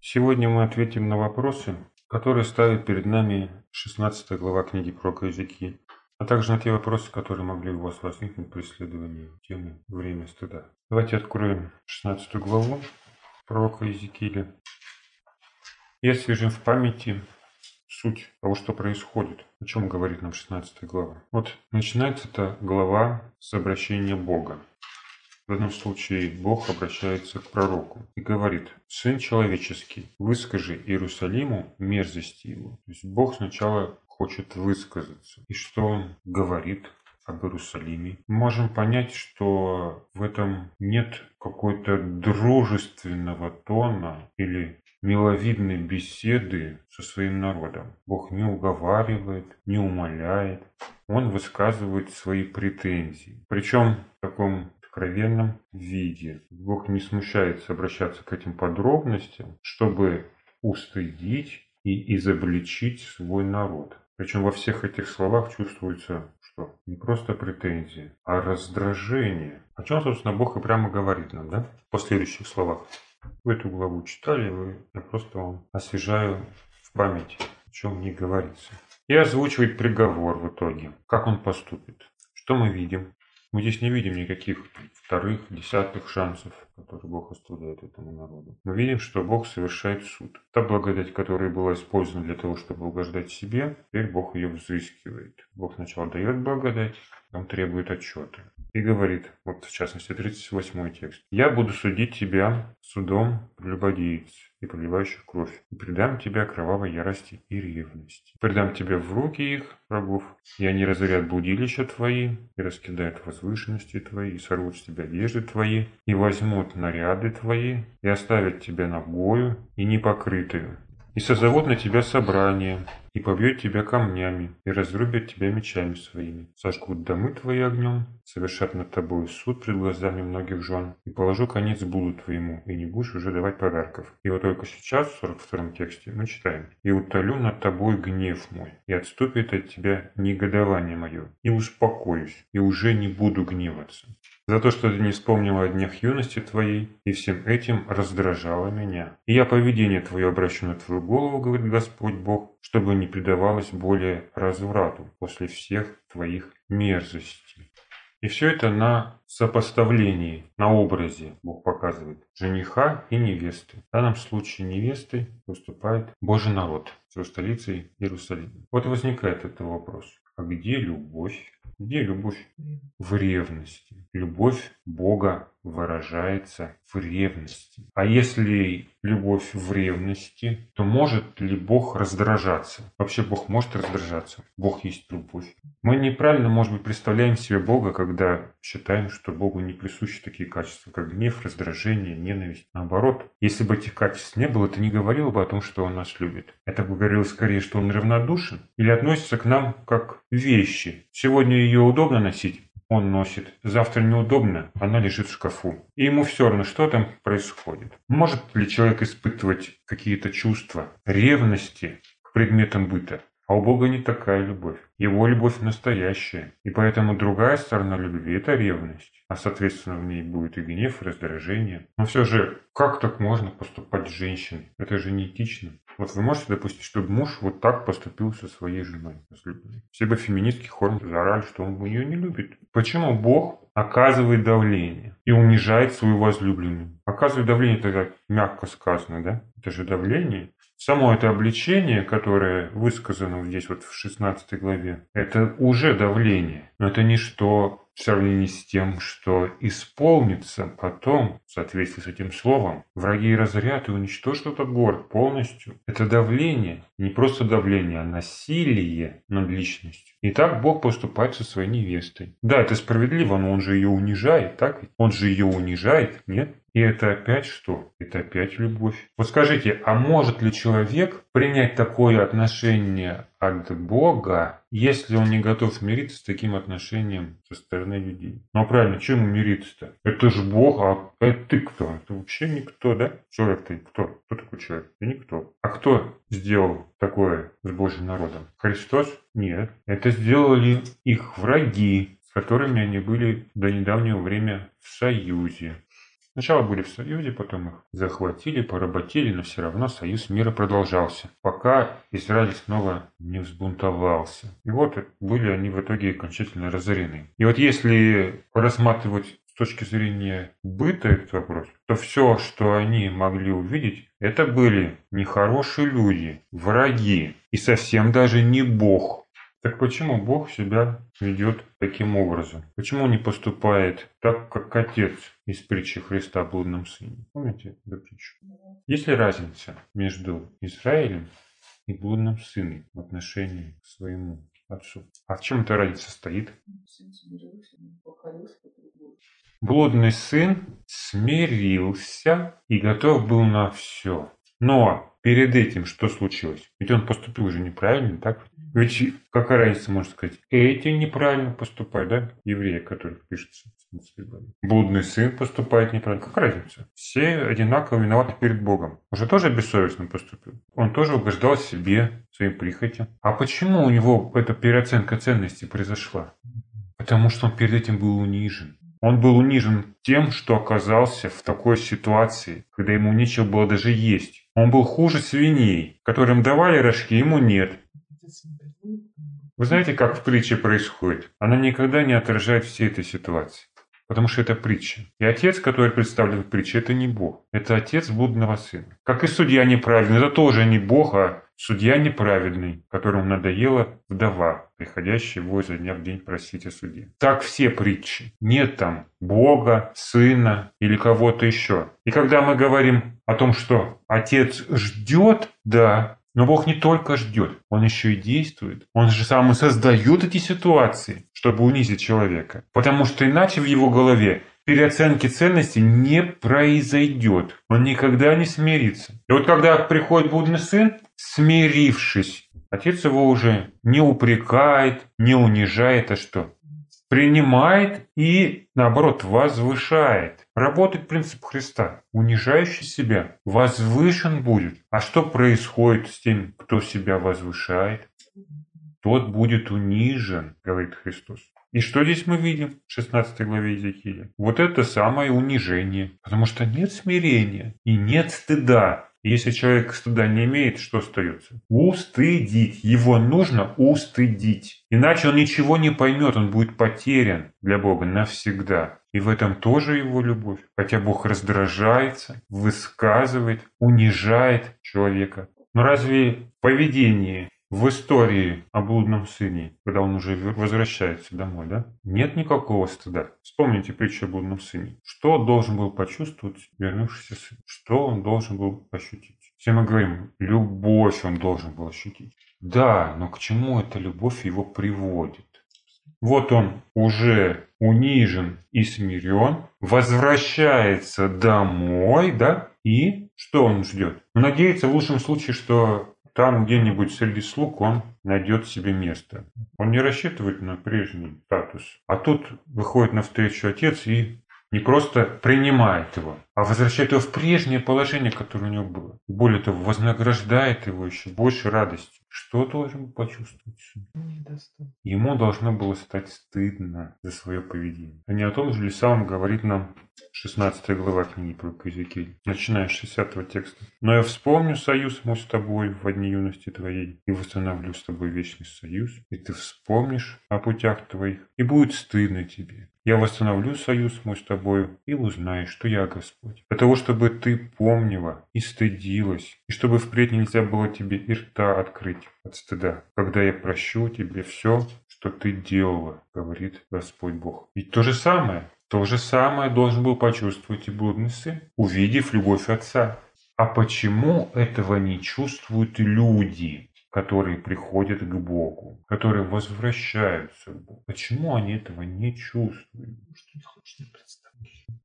Сегодня мы ответим на вопросы, которые ставит перед нами 16 глава книги про языки, а также на те вопросы, которые могли у вас возникнуть при исследовании темы «Время стыда». Давайте откроем 16 главу пророка Иезекииля и освежим в памяти суть того, что происходит, о чем говорит нам 16 глава. Вот начинается эта глава с обращения Бога. В этом случае Бог обращается к пророку и говорит, «Сын человеческий, выскажи Иерусалиму мерзости его». То есть Бог сначала хочет высказаться. И что он говорит об Иерусалиме? Мы можем понять, что в этом нет какой-то дружественного тона или миловидной беседы со своим народом. Бог не уговаривает, не умоляет. Он высказывает свои претензии. Причем в таком откровенном виде. Бог не смущается обращаться к этим подробностям, чтобы устыдить и изобличить свой народ. Причем во всех этих словах чувствуется, что не просто претензии, а раздражение. О чем, собственно, Бог и прямо говорит нам, да? В последующих словах. Вы эту главу читали, вы, я просто вам освежаю в памяти, о чем не говорится. И озвучивает приговор в итоге. Как он поступит? Что мы видим? Мы здесь не видим никаких вторых, десятых шансов, которые Бог оставляет этому народу. Мы видим, что Бог совершает суд. Та благодать, которая была использована для того, чтобы угождать себе, теперь Бог ее взыскивает. Бог сначала дает благодать, он требует отчета. И говорит, вот в частности 38 текст. «Я буду судить тебя судом прелюбодеец и проливающих кровь, и предам тебя кровавой ярости и ревности. Предам тебя в руки их, врагов, и они разорят будилища твои, и раскидают возвышенности твои, и сорвут с тебя одежды твои, и возьмут наряды твои, и оставят тебя нагою и непокрытую, и созовут на тебя собрание, и побьют тебя камнями, и разрубят тебя мечами своими. Сожгут домы твои огнем, совершат над тобой суд пред глазами многих жен, и положу конец буду твоему, и не будешь уже давать подарков. И вот только сейчас, в 42 тексте, мы читаем, «И утолю над тобой гнев мой, и отступит от тебя негодование мое, и успокоюсь, и уже не буду гневаться за то, что ты не вспомнила о днях юности твоей, и всем этим раздражала меня. И я поведение твое обращу на твою голову, говорит Господь Бог, чтобы не предавалось более разврату после всех твоих мерзостей. И все это на сопоставлении, на образе Бог показывает жениха и невесты. В данном случае невестой выступает Божий народ, с столицей Иерусалим. Вот возникает этот вопрос. А где любовь? Где любовь? В ревности. Любовь Бога выражается в ревности. А если любовь в ревности, то может ли Бог раздражаться? Вообще Бог может раздражаться. Бог есть любовь. Мы неправильно, может быть, представляем себе Бога, когда считаем, что Богу не присущи такие качества, как гнев, раздражение, ненависть. Наоборот, если бы этих качеств не было, это не говорило бы о том, что Он нас любит. Это бы говорило скорее, что Он равнодушен или относится к нам как вещи. Сегодня ее удобно носить, он носит. Завтра неудобно, она лежит в шкафу. И ему все равно, что там происходит. Может ли человек испытывать какие-то чувства ревности к предметам быта? А у Бога не такая любовь. Его любовь настоящая. И поэтому другая сторона любви – это ревность. А соответственно в ней будет и гнев, и раздражение. Но все же, как так можно поступать с женщиной? Это же не этично. Вот вы можете допустить, чтобы муж вот так поступил со своей женой возлюбленной? Все бы феминистский хор заорали, что он ее не любит. Почему Бог оказывает давление и унижает свою возлюбленную? Оказывает давление, это мягко сказано, да? Это же давление. Само это обличение, которое высказано здесь вот в 16 главе, это уже давление. Но это ничто в сравнении с тем, что исполнится потом, в соответствии с этим словом, враги разорят и уничтожат этот город полностью. Это давление, не просто давление, а насилие над личностью. И так Бог поступает со своей невестой. Да, это справедливо, но он же ее унижает, так? Он же ее унижает, нет? И это опять что? Это опять любовь. Вот скажите, а может ли человек принять такое отношение от Бога, если он не готов мириться с таким отношением со стороны людей? Ну а правильно, чем мириться-то? Это же Бог, а это ты кто? Это вообще никто, да? Человек ты кто? Кто такой человек? Ты никто. А кто сделал такое с Божьим народом? Христос? Нет. Это сделали их враги, с которыми они были до недавнего времени в союзе. Сначала были в Союзе, потом их захватили, поработили, но все равно Союз мира продолжался, пока Израиль снова не взбунтовался. И вот были они в итоге окончательно разорены. И вот если рассматривать с точки зрения быта этот вопрос, то все, что они могли увидеть, это были нехорошие люди, враги и совсем даже не Бог. Так почему Бог себя ведет таким образом? Почему он не поступает так, как отец из притчи Христа о блудном сыне? Помните эту притчу? Есть ли разница между Израилем и блудным сыном в отношении к своему отцу? А в чем эта разница состоит? Блудный сын смирился и готов был на все. Но перед этим что случилось? Ведь он поступил уже неправильно, так? Ведь какая разница, можно сказать, эти неправильно поступают, да? Евреи, которых пишется. Блудный сын поступает неправильно. Какая разница? Все одинаково виноваты перед Богом. Он же тоже бессовестно поступил. Он тоже угождал себе, своим прихотям. А почему у него эта переоценка ценностей произошла? Потому что он перед этим был унижен. Он был унижен тем, что оказался в такой ситуации, когда ему нечего было даже есть. Он был хуже свиней, которым давали рожки, ему нет. Вы знаете, как в притче происходит? Она никогда не отражает всей этой ситуации. Потому что это притча. И отец, который представлен в притче, это не Бог. Это отец блудного сына. Как и судья неправедный, это тоже не Бог, а судья неправедный, которому надоела вдова, приходящая его изо дня в день просить о суде. Так все притчи. Нет там Бога, Сына или кого-то еще. И когда мы говорим о том, что отец ждет, да, но Бог не только ждет, Он еще и действует. Он же сам и создает эти ситуации, чтобы унизить человека. Потому что иначе в его голове переоценки ценностей не произойдет. Он никогда не смирится. И вот когда приходит блудный сын, смирившись, отец его уже не упрекает, не унижает, а что? Принимает и, наоборот, возвышает. Работает принцип Христа. Унижающий себя возвышен будет. А что происходит с тем, кто себя возвышает? Тот будет унижен, говорит Христос. И что здесь мы видим в 16 главе Иезекииля? Вот это самое унижение. Потому что нет смирения и нет стыда. Если человек стыда не имеет, что остается? Устыдить. Его нужно устыдить. Иначе он ничего не поймет, он будет потерян для Бога навсегда. И в этом тоже его любовь. Хотя Бог раздражается, высказывает, унижает человека. Но разве в поведении в истории о блудном сыне, когда он уже возвращается домой, да, нет никакого стыда. Вспомните притчу о блудном сыне. Что должен был почувствовать вернувшийся сын? Что он должен был ощутить? Все мы говорим, любовь он должен был ощутить. Да, но к чему эта любовь его приводит? Вот он уже унижен и смирен, возвращается домой, да, и что он ждет? Надеется в лучшем случае, что там где-нибудь среди слуг он найдет себе место. Он не рассчитывает на прежний статус. А тут выходит навстречу отец и не просто принимает его, а возвращает его в прежнее положение, которое у него было. Более того, вознаграждает его еще больше радости. Что должен почувствовать сын? Ему должно было стать стыдно за свое поведение. А не о том же ли самом говорит нам 16 глава книги про Иезекииль, начиная с 60 текста. «Но я вспомню союз мой с тобой в дни юности твоей, и восстановлю с тобой вечный союз, и ты вспомнишь о путях твоих, и будет стыдно тебе. Я восстановлю союз мой с тобою, и узнаешь, что я Господь. Для того, чтобы ты помнила и стыдилась, и чтобы впредь нельзя было тебе и рта открыть от стыда, когда я прощу тебе все, что ты делала, говорит Господь Бог. Ведь то же самое, то же самое должен был почувствовать и блудный сын, увидев любовь отца. А почему этого не чувствуют люди, которые приходят к Богу, которые возвращаются к Богу? Почему они этого не чувствуют?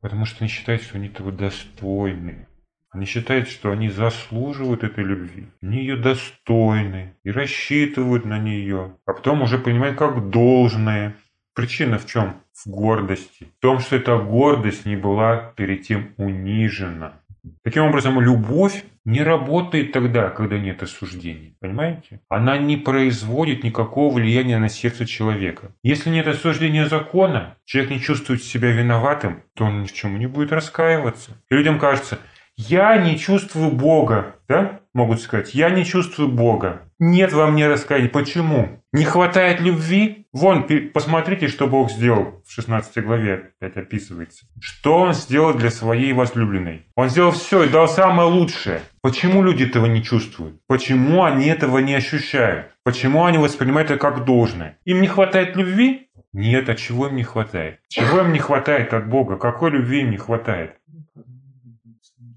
Потому что они считают, что они этого достойны. Они считают, что они заслуживают этой любви. Они ее достойны и рассчитывают на нее. А потом уже понимают, как должное. Причина в чем? В гордости. В том, что эта гордость не была перед тем унижена. Таким образом, любовь не работает тогда, когда нет осуждения. Понимаете? Она не производит никакого влияния на сердце человека. Если нет осуждения закона, человек не чувствует себя виноватым, то он ни в чем не будет раскаиваться. И людям кажется, я не чувствую Бога, да? Могут сказать, я не чувствую Бога. Нет во мне раскаяния. Почему? Не хватает любви? Вон, посмотрите, что Бог сделал в 16 главе, опять описывается. Что Он сделал для своей возлюбленной? Он сделал все и дал самое лучшее. Почему люди этого не чувствуют? Почему они этого не ощущают? Почему они воспринимают это как должное? Им не хватает любви? Нет, а чего им не хватает? Чего им не хватает от Бога? Какой любви им не хватает?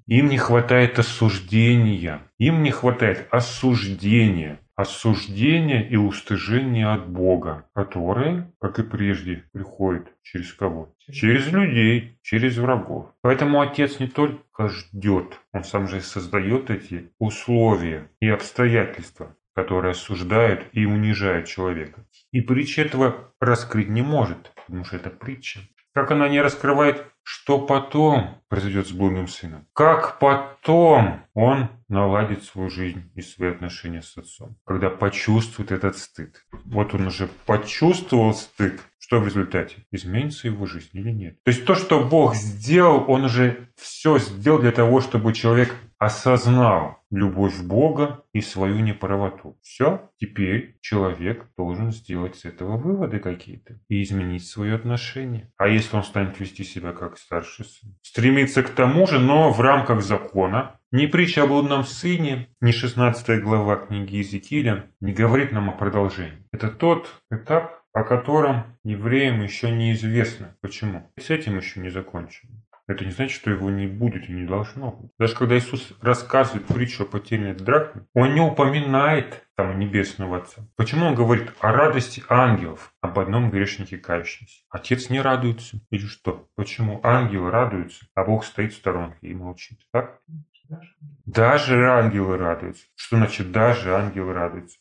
Им не хватает осуждения. Им не хватает осуждения. Осуждения и устыжения от Бога, которые, как и прежде, приходят через кого? Через людей, через врагов. Поэтому Отец не только ждет, Он сам же создает эти условия и обстоятельства, которые осуждают и унижают человека. И притча этого раскрыть не может, потому что это притча. Как она не раскрывает что потом произойдет с блудным сыном? Как потом он наладит свою жизнь и свои отношения с отцом? Когда почувствует этот стыд. Вот он уже почувствовал стыд. Что в результате? Изменится его жизнь или нет? То есть то, что Бог сделал, он уже все сделал для того, чтобы человек осознал любовь Бога и свою неправоту. Все, теперь человек должен сделать с этого выводы какие-то и изменить свое отношение. А если он станет вести себя как старший сын? Стремиться к тому же, но в рамках закона. Ни притча о блудном сыне, ни 16 глава книги Иезекииля не говорит нам о продолжении. Это тот этап, о котором евреям еще неизвестно. Почему? С этим еще не закончено. Это не значит, что его не будет и не должно быть. Даже когда Иисус рассказывает притчу о потерянной драхме, он не упоминает там Небесного Отца. Почему он говорит о радости ангелов, об одном грешнике кающемся? Отец не радуется или что? Почему ангелы радуются, а Бог стоит в сторонке и молчит? Так? Даже ангелы радуются. Что значит даже ангелы радуются?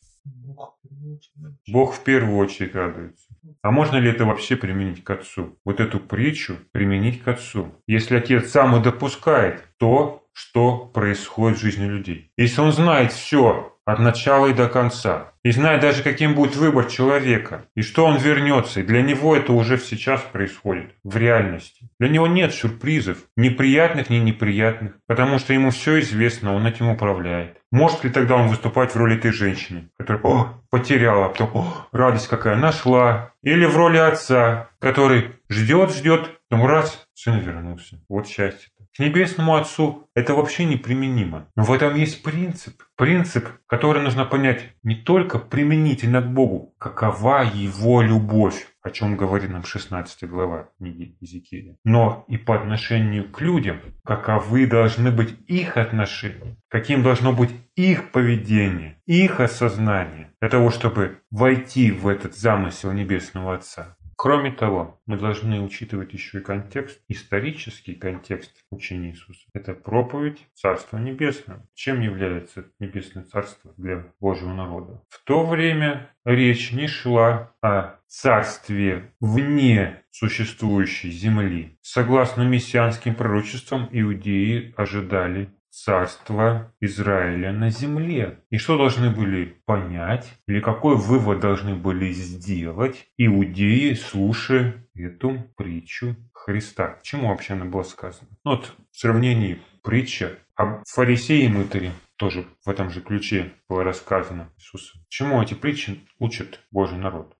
Бог в первую очередь радуется. А можно ли это вообще применить к отцу? Вот эту притчу применить к отцу. Если отец сам и допускает то, что происходит в жизни людей. Если он знает все от начала и до конца. И знает даже, каким будет выбор человека, и что он вернется. И для него это уже сейчас происходит, в реальности. Для него нет сюрпризов, ни приятных, ни неприятных, потому что ему все известно, он этим управляет. Может ли тогда он выступать в роли этой женщины, которая о, потеряла, а потом о, радость какая нашла? Или в роли отца, который ждет, ждет, потом раз, сын вернулся. Вот счастье. К Небесному Отцу это вообще неприменимо. Но в этом есть принцип. Принцип, который нужно понять не только применительно к Богу, какова Его любовь, о чем говорит нам 16 глава книги Иезекииля, но и по отношению к людям, каковы должны быть их отношения, каким должно быть их поведение, их осознание, для того, чтобы войти в этот замысел Небесного Отца. Кроме того, мы должны учитывать еще и контекст, исторический контекст учения Иисуса. Это проповедь Царства Небесного. Чем является Небесное Царство для Божьего народа? В то время речь не шла о царстве вне существующей земли. Согласно мессианским пророчествам, иудеи ожидали царства Израиля на земле. И что должны были понять, или какой вывод должны были сделать иудеи, слушая эту притчу Христа. Чему вообще она была сказана? Ну, вот в сравнении притча о фарисее и мытаре тоже в этом же ключе было рассказано Иисусом. Чему эти притчи учат Божий народ?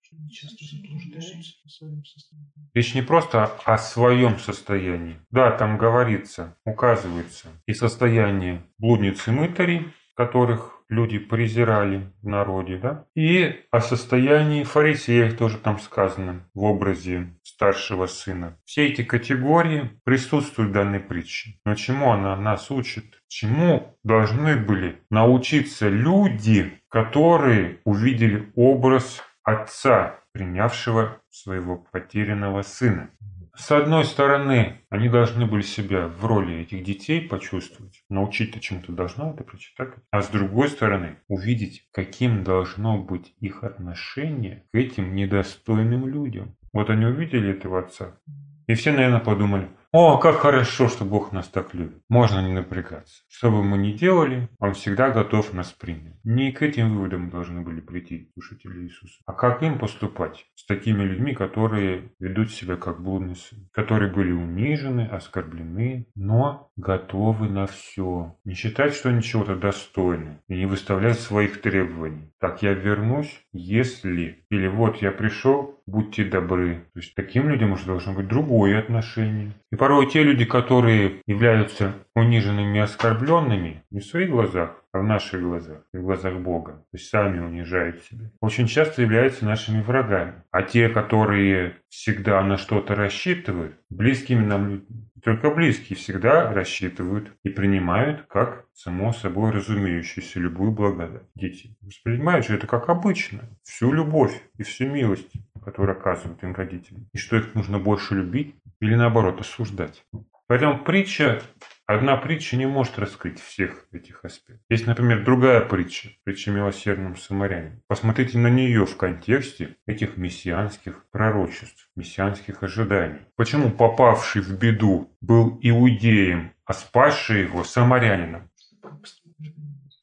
Речь не просто о своем состоянии. Да, там говорится, указывается и состояние блудницы мытарей, которых люди презирали в народе, да? И о состоянии фарисеев тоже там сказано в образе старшего сына. Все эти категории присутствуют в данной притче. Но чему она нас учит? Чему должны были научиться люди, которые увидели образ отца, принявшего своего потерянного сына. С одной стороны, они должны были себя в роли этих детей почувствовать, научить-то чему-то должно это прочитать. А с другой стороны, увидеть, каким должно быть их отношение к этим недостойным людям. Вот они увидели этого отца, и все, наверное, подумали, О, как хорошо, что Бог нас так любит. Можно не напрягаться. Что бы мы ни делали, Он всегда готов нас принять. Не к этим выводам должны были прийти слушатели Иисуса. А как им поступать с такими людьми, которые ведут себя как блудный сын, которые были унижены, оскорблены, но готовы на все. Не считать, что они чего-то достойны и не выставлять своих требований. Так я вернусь, если... Или вот я пришел, будьте добры. То есть таким людям уже должно быть другое отношение. И порой те люди, которые являются униженными и оскорбленными не в своих глазах, а в наших глазах, в глазах Бога. То есть сами унижают себя. Очень часто являются нашими врагами. А те, которые всегда на что-то рассчитывают, близкими нам людьми, только близкие всегда рассчитывают и принимают как само собой разумеющуюся любую благодать. Дети воспринимают же это как обычно, всю любовь и всю милость, которую оказывают им родители. И что их нужно больше любить или наоборот осуждать. Поэтому притча Одна притча не может раскрыть всех этих аспектов. Есть, например, другая притча, притча милосердном самаряне. Посмотрите на нее в контексте этих мессианских пророчеств, мессианских ожиданий. Почему попавший в беду был иудеем, а спасший его самарянином?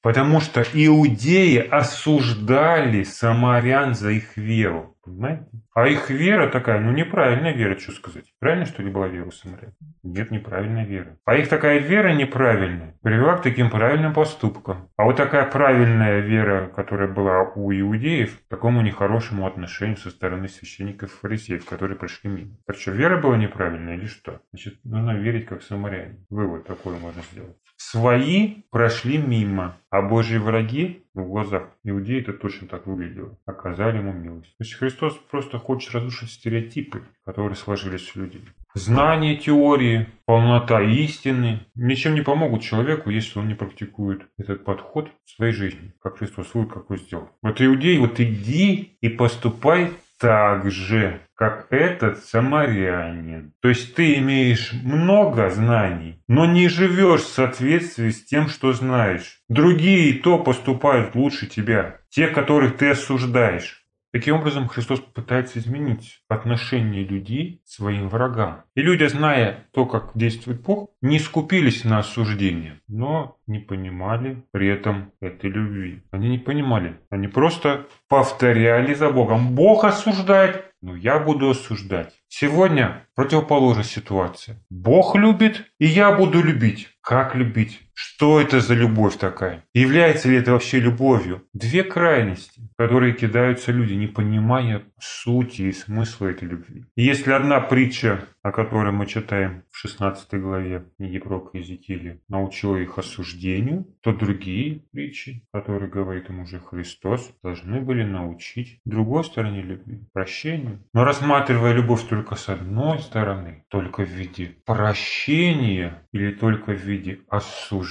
Потому что иудеи осуждали самарян за их веру. Понимаете? А их вера такая, ну неправильная вера, что сказать. Правильно, что ли, была вера у самарян? Нет, неправильная вера. А их такая вера неправильная привела к таким правильным поступкам. А вот такая правильная вера, которая была у иудеев, к такому нехорошему отношению со стороны священников фарисеев, которые пришли мимо. Так что, вера была неправильная или что? Значит, нужно верить как самаряне. Вывод такой можно сделать. Свои прошли мимо, а Божьи враги в глазах иудеи это точно так выглядело. Оказали ему милость. То есть Христос просто хочет разрушить стереотипы, которые сложились у людей. Знание теории, полнота истины ничем не помогут человеку, если он не практикует этот подход в своей жизни, как Христос вывод какой сделал. Вот иудей, вот иди и поступай так же, как этот самарянин. То есть ты имеешь много знаний, но не живешь в соответствии с тем, что знаешь. Другие то поступают лучше тебя, те, которых ты осуждаешь. Таким образом, Христос пытается изменить отношение людей к своим врагам. И люди, зная то, как действует Бог, не скупились на осуждение, но не понимали при этом этой любви. Они не понимали. Они просто повторяли за Богом. Бог осуждает, но я буду осуждать. Сегодня противоположная ситуация. Бог любит, и я буду любить. Как любить? Что это за любовь такая? Является ли это вообще любовью? Две крайности, в которые кидаются люди, не понимая сути и смысла этой любви. И если одна притча, о которой мы читаем в 16 главе книги пророка Иезекииля, научила их осуждению, то другие притчи, которые говорит им уже Христос, должны были научить другой стороне любви, прощению. Но рассматривая любовь только с одной стороны, только в виде прощения или только в виде осуждения,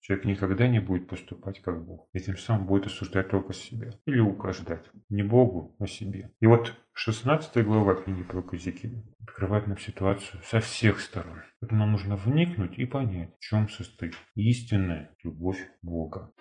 человек никогда не будет поступать как Бог. И тем самым будет осуждать только себя. Или угождать. Не Богу, а себе. И вот 16 глава книги про Казикина открывает нам ситуацию со всех сторон. Это нам нужно вникнуть и понять, в чем состоит истинная любовь Бога.